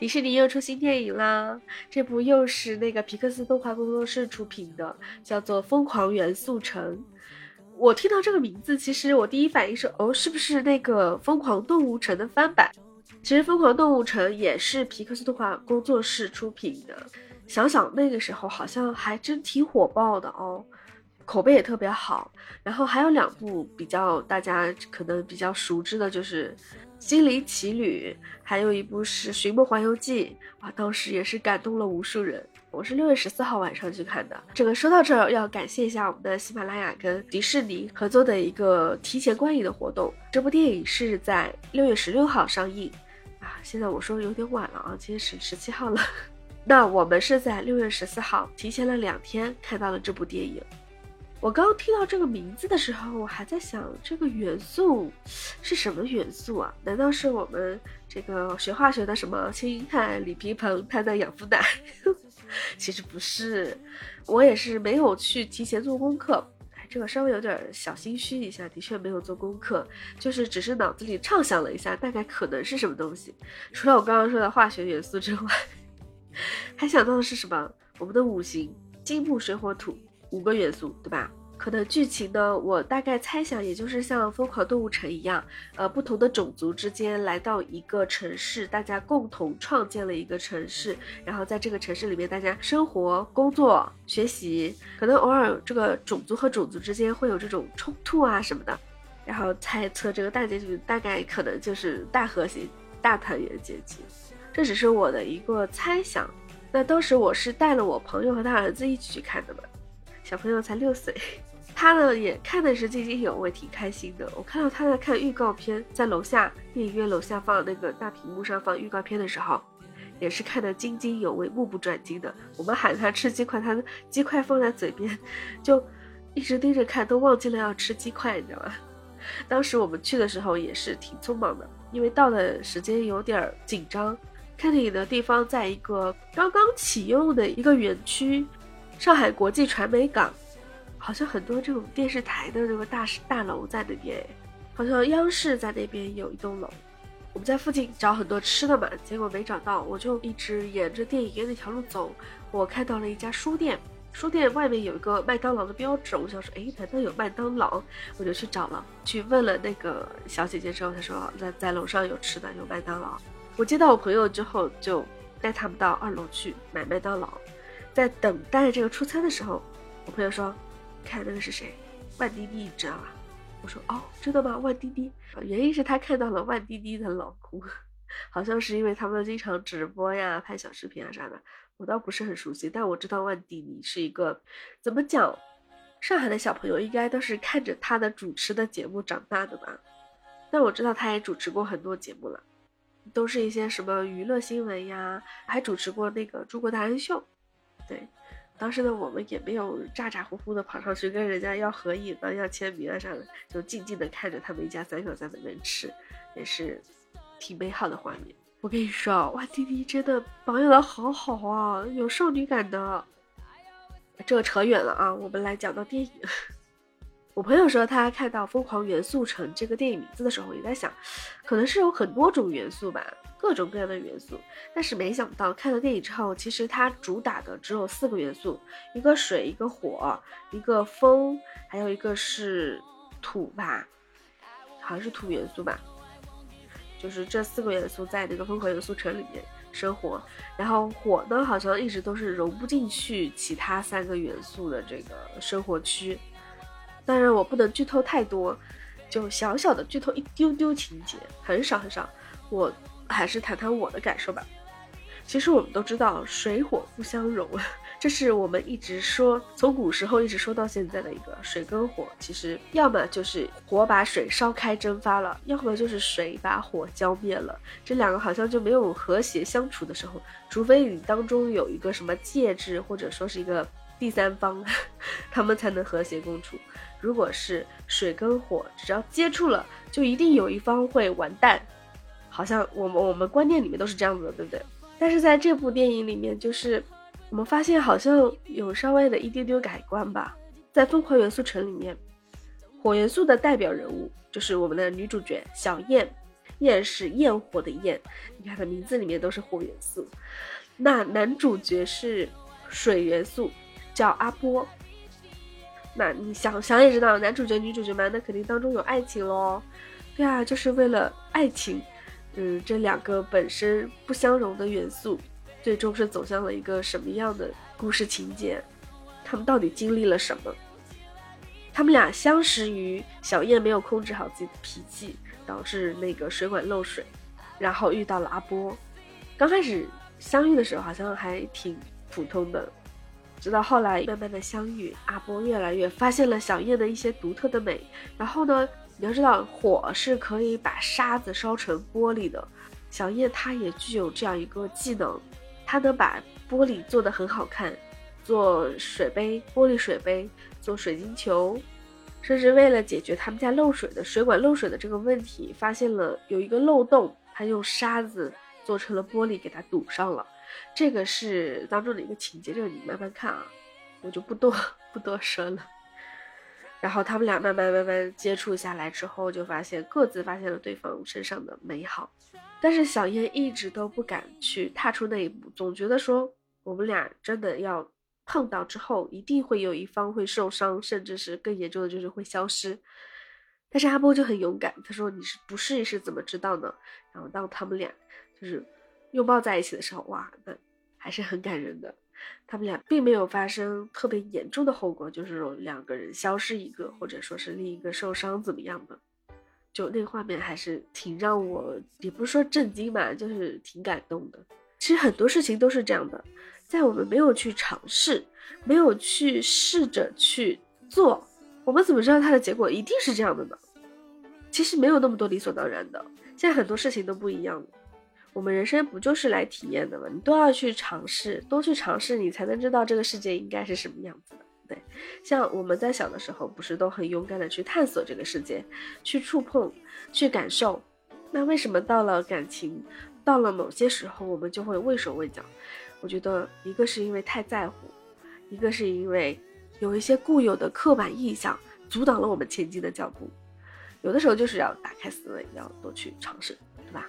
迪士尼又出新电影啦！这部又是那个皮克斯动画工作室出品的，叫做《疯狂元素城》。我听到这个名字，其实我第一反应是，哦，是不是那个《疯狂动物城》的翻版？其实《疯狂动物城》也是皮克斯动画工作室出品的。想想那个时候，好像还真挺火爆的哦，口碑也特别好。然后还有两部比较大家可能比较熟知的，就是。《心灵奇旅》，还有一部是《寻梦环游记》啊，当时也是感动了无数人。我是六月十四号晚上去看的。这个说到这儿，要感谢一下我们的喜马拉雅跟迪士尼合作的一个提前观影的活动。这部电影是在六月十六号上映啊，现在我说有点晚了啊，今天是十七号了。那我们是在六月十四号提前了两天看到了这部电影。我刚听到这个名字的时候，我还在想这个元素是什么元素啊？难道是我们这个学化学的什么氢氦锂铍硼碳的氧氟氖？其实不是，我也是没有去提前做功课，这个稍微有点小心虚一下，的确没有做功课，就是只是脑子里畅想了一下，大概可能是什么东西。除了我刚刚说的化学元素之外，还想到的是什么？我们的五行金木水火土。五个元素，对吧？可能剧情呢，我大概猜想，也就是像《疯狂动物城》一样，呃，不同的种族之间来到一个城市，大家共同创建了一个城市，然后在这个城市里面，大家生活、工作、学习，可能偶尔这个种族和种族之间会有这种冲突啊什么的，然后猜测这个大结局大概可能就是大和谐、大团圆结局。这只是我的一个猜想。那当时我是带了我朋友和他儿子一起去看的嘛。小朋友才六岁，他呢也看的是津津有味，挺开心的。我看到他在看预告片，在楼下电影院楼下放那个大屏幕上放预告片的时候，也是看得津津有味，目不转睛的。我们喊他吃鸡块，他的鸡块放在嘴边，就一直盯着看，都忘记了要吃鸡块，你知道吗？当时我们去的时候也是挺匆忙的，因为到的时间有点紧张。看电影的地方在一个刚刚启用的一个园区。上海国际传媒港，好像很多这种电视台的这个大大楼在那边，好像央视在那边有一栋楼。我们在附近找很多吃的嘛，结果没找到，我就一直沿着电影院那条路走。我看到了一家书店，书店外面有一个麦当劳的标志，我想说，哎，难道有麦当劳？我就去找了，去问了那个小姐姐之后，她说在在楼上有吃的，有麦当劳。我接到我朋友之后，就带他们到二楼去买麦当劳。在等待这个出餐的时候，我朋友说：“看那个是谁？万滴滴，你知道吧？”我说：“哦，真的吗？万滴滴？原因是他看到了万滴滴的老公，好像是因为他们经常直播呀、拍小视频啊啥的。我倒不是很熟悉，但我知道万滴滴是一个怎么讲，上海的小朋友应该都是看着他的主持的节目长大的吧？但我知道他也主持过很多节目了，都是一些什么娱乐新闻呀，还主持过那个《中国达人秀》。”对，当时呢，我们也没有咋咋呼呼的跑上去跟人家要合影啊、要签名啊啥的，就静静的看着他们一家三口在那边吃，也是挺美好的画面。我跟你说啊，哇，弟弟真的保养的好好啊，有少女感的。这个扯远了啊，我们来讲到电影。我朋友说，他看到《疯狂元素城》这个电影名字的时候，也在想，可能是有很多种元素吧。各种各样的元素，但是没想到看了电影之后，其实它主打的只有四个元素：一个水，一个火，一个风，还有一个是土吧，好像是土元素吧。就是这四个元素在那个疯狂元素城里面生活。然后火呢，好像一直都是融不进去其他三个元素的这个生活区。当然，我不能剧透太多，就小小的剧透一丢丢情节，很少很少。我。还是谈谈我的感受吧。其实我们都知道水火不相容，这是我们一直说，从古时候一直说到现在的一个水跟火。其实要么就是火把水烧开蒸发了，要么就是水把火浇灭了。这两个好像就没有和谐相处的时候，除非你当中有一个什么介质，或者说是一个第三方，他们才能和谐共处。如果是水跟火，只要接触了，就一定有一方会完蛋。好像我们我们观念里面都是这样子的，对不对？但是在这部电影里面，就是我们发现好像有稍微的一丢丢改观吧。在《疯狂元素城》里面，火元素的代表人物就是我们的女主角小燕，燕是焰火的焰，你看它名字里面都是火元素。那男主角是水元素，叫阿波。那你想想也知道，男主角女主角嘛，那肯定当中有爱情喽。对啊，就是为了爱情，嗯，这两个本身不相容的元素，最终是走向了一个什么样的故事情节？他们到底经历了什么？他们俩相识于小燕没有控制好自己的脾气，导致那个水管漏水，然后遇到了阿波。刚开始相遇的时候好像还挺普通的，直到后来慢慢的相遇，阿波越来越发现了小燕的一些独特的美。然后呢，你要知道火是可以把沙子烧成玻璃的，小叶她也具有这样一个技能，她能把玻璃做得很好看，做水杯、玻璃水杯，做水晶球。甚至为了解决他们家漏水的水管漏水的这个问题，发现了有一个漏洞，他用沙子做成了玻璃给它堵上了。这个是当中的一个情节，这个你慢慢看啊，我就不多 不多说了。然后他们俩慢慢慢慢接触下来之后，就发现各自发现了对方身上的美好，但是小燕一直都不敢去踏出那一步，总觉得说我们俩真的要。碰到之后，一定会有一方会受伤，甚至是更严重的，就是会消失。但是阿波就很勇敢，他说：“你是不试一试怎么知道呢？”然后当他们俩就是拥抱在一起的时候，哇，那还是很感人的。他们俩并没有发生特别严重的后果，就是两个人消失一个，或者说是另一个受伤怎么样的。就那个画面还是挺让我，也不是说震惊吧，就是挺感动的。其实很多事情都是这样的。在我们没有去尝试，没有去试着去做，我们怎么知道它的结果一定是这样的呢？其实没有那么多理所当然的。现在很多事情都不一样了，我们人生不就是来体验的吗？你都要去尝试，多去尝试，你才能知道这个世界应该是什么样子的。对，像我们在小的时候，不是都很勇敢的去探索这个世界，去触碰，去感受？那为什么到了感情，到了某些时候，我们就会畏手畏脚？我觉得一个是因为太在乎，一个是因为有一些固有的刻板印象阻挡了我们前进的脚步。有的时候就是要打开思维，要多去尝试，对吧？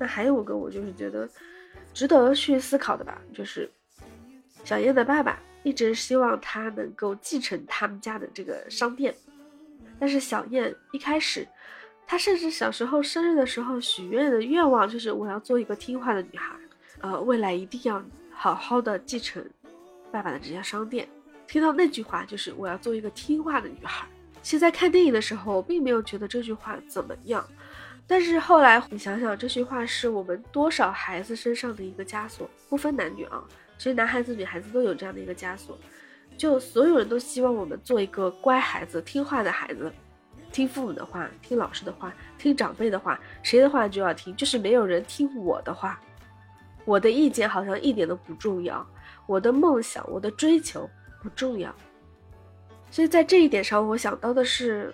那还有个我就是觉得值得去思考的吧，就是小燕的爸爸一直希望他能够继承他们家的这个商店，但是小燕一开始，她甚至小时候生日的时候许愿的愿望就是我要做一个听话的女孩。呃，未来一定要好好的继承爸爸的这家商店。听到那句话，就是我要做一个听话的女孩。其实，在看电影的时候，并没有觉得这句话怎么样。但是后来你想想，这句话是我们多少孩子身上的一个枷锁，不分男女啊，其实男孩子、女孩子都有这样的一个枷锁。就所有人都希望我们做一个乖孩子、听话的孩子，听父母的话，听老师的话，听长辈的话，谁的话就要听，就是没有人听我的话。我的意见好像一点都不重要，我的梦想、我的追求不重要，所以在这一点上，我想到的是，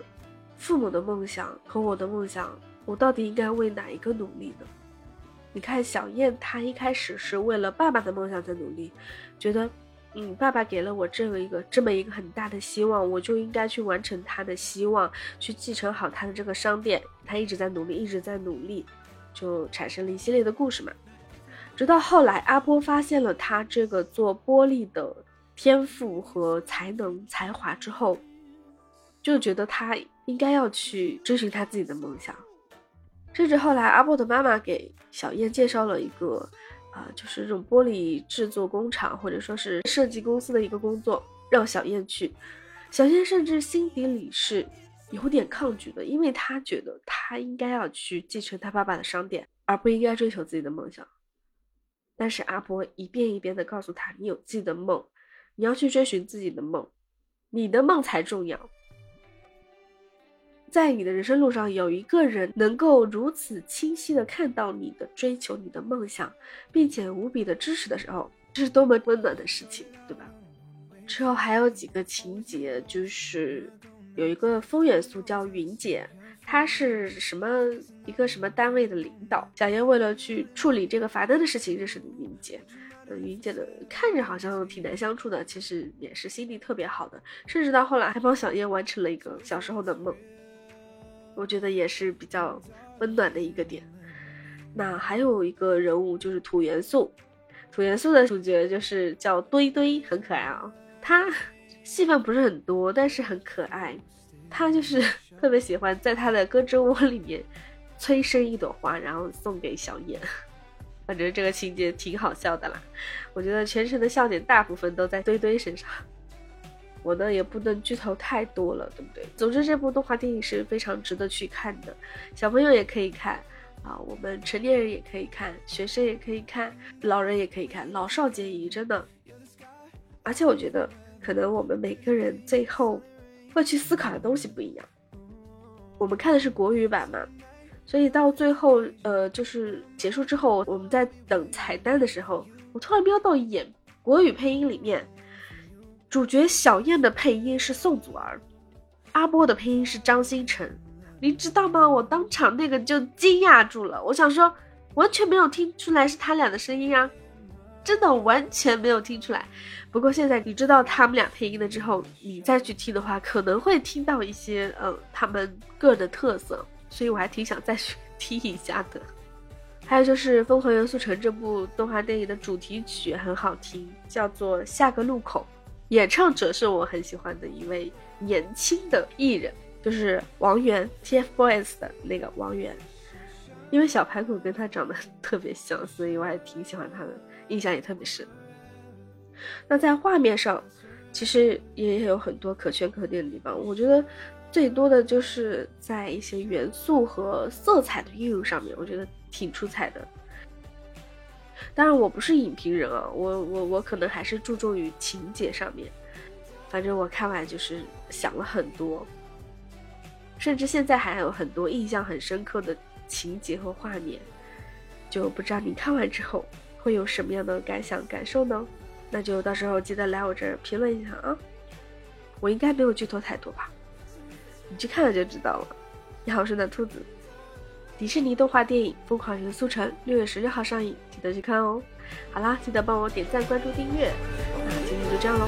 父母的梦想和我的梦想，我到底应该为哪一个努力呢？你看小燕，她一开始是为了爸爸的梦想在努力，觉得，嗯，爸爸给了我这么一个这么一个很大的希望，我就应该去完成他的希望，去继承好他的这个商店。他一直在努力，一直在努力，就产生了一系列的故事嘛。直到后来，阿波发现了他这个做玻璃的天赋和才能、才华之后，就觉得他应该要去追寻他自己的梦想。甚至后来，阿波的妈妈给小燕介绍了一个，啊，就是这种玻璃制作工厂或者说是设计公司的一个工作，让小燕去。小燕甚至心底里是有点抗拒的，因为她觉得她应该要去继承他爸爸的商店，而不应该追求自己的梦想。但是阿波一遍一遍的告诉他：“你有自己的梦，你要去追寻自己的梦，你的梦才重要。在你的人生路上，有一个人能够如此清晰的看到你的追求、你的梦想，并且无比的支持的时候，这是多么温暖的事情，对吧？之后还有几个情节，就是有一个风元素叫云姐。”她是什么一个什么单位的领导？小燕为了去处理这个罚单的事情，认识了云姐。嗯，云姐的看着好像挺难相处的，其实也是心地特别好的，甚至到后来还帮小燕完成了一个小时候的梦。我觉得也是比较温暖的一个点。那还有一个人物就是土元素，土元素的主角就是叫堆堆，很可爱啊。他戏份不是很多，但是很可爱。他就是 特别喜欢在他的胳肢窝里面催生一朵花，然后送给小燕。反正这个情节挺好笑的啦。我觉得全程的笑点大部分都在堆堆身上。我呢也不能剧透太多了，对不对？总之，这部动画电影是非常值得去看的，小朋友也可以看啊，我们成年人也可以看，学生也可以看，老人也可以看，老少皆宜，真的。而且我觉得，可能我们每个人最后会去思考的东西不一样。我们看的是国语版嘛，所以到最后，呃，就是结束之后，我们在等彩蛋的时候，我突然瞄到一眼国语配音里面。主角小燕的配音是宋祖儿，阿波的配音是张新成，你知道吗？我当场那个就惊讶住了，我想说完全没有听出来是他俩的声音啊，真的完全没有听出来。不过现在你知道他们俩配音了之后，你再去听的话，可能会听到一些呃他们个人的特色，所以我还挺想再去 听一下的。还有就是《疯狂元素城》这部动画电影的主题曲很好听，叫做《下个路口》。演唱者是我很喜欢的一位年轻的艺人，就是王源，TFBOYS 的那个王源。因为小排骨跟他长得特别像，所以我还挺喜欢他的，印象也特别深。那在画面上，其实也有很多可圈可点的地方。我觉得最多的就是在一些元素和色彩的运用上面，我觉得挺出彩的。当然我不是影评人啊，我我我可能还是注重于情节上面。反正我看完就是想了很多，甚至现在还有很多印象很深刻的情节和画面，就不知道你看完之后会有什么样的感想感受呢？那就到时候记得来我这儿评论一下啊！我应该没有剧透太多吧？你去看了就知道了。你好，我是暖兔子。迪士尼动画电影《疯狂元素城》六月十六号上映，记得去看哦。好啦，记得帮我点赞、关注、订阅。那今天就这样喽。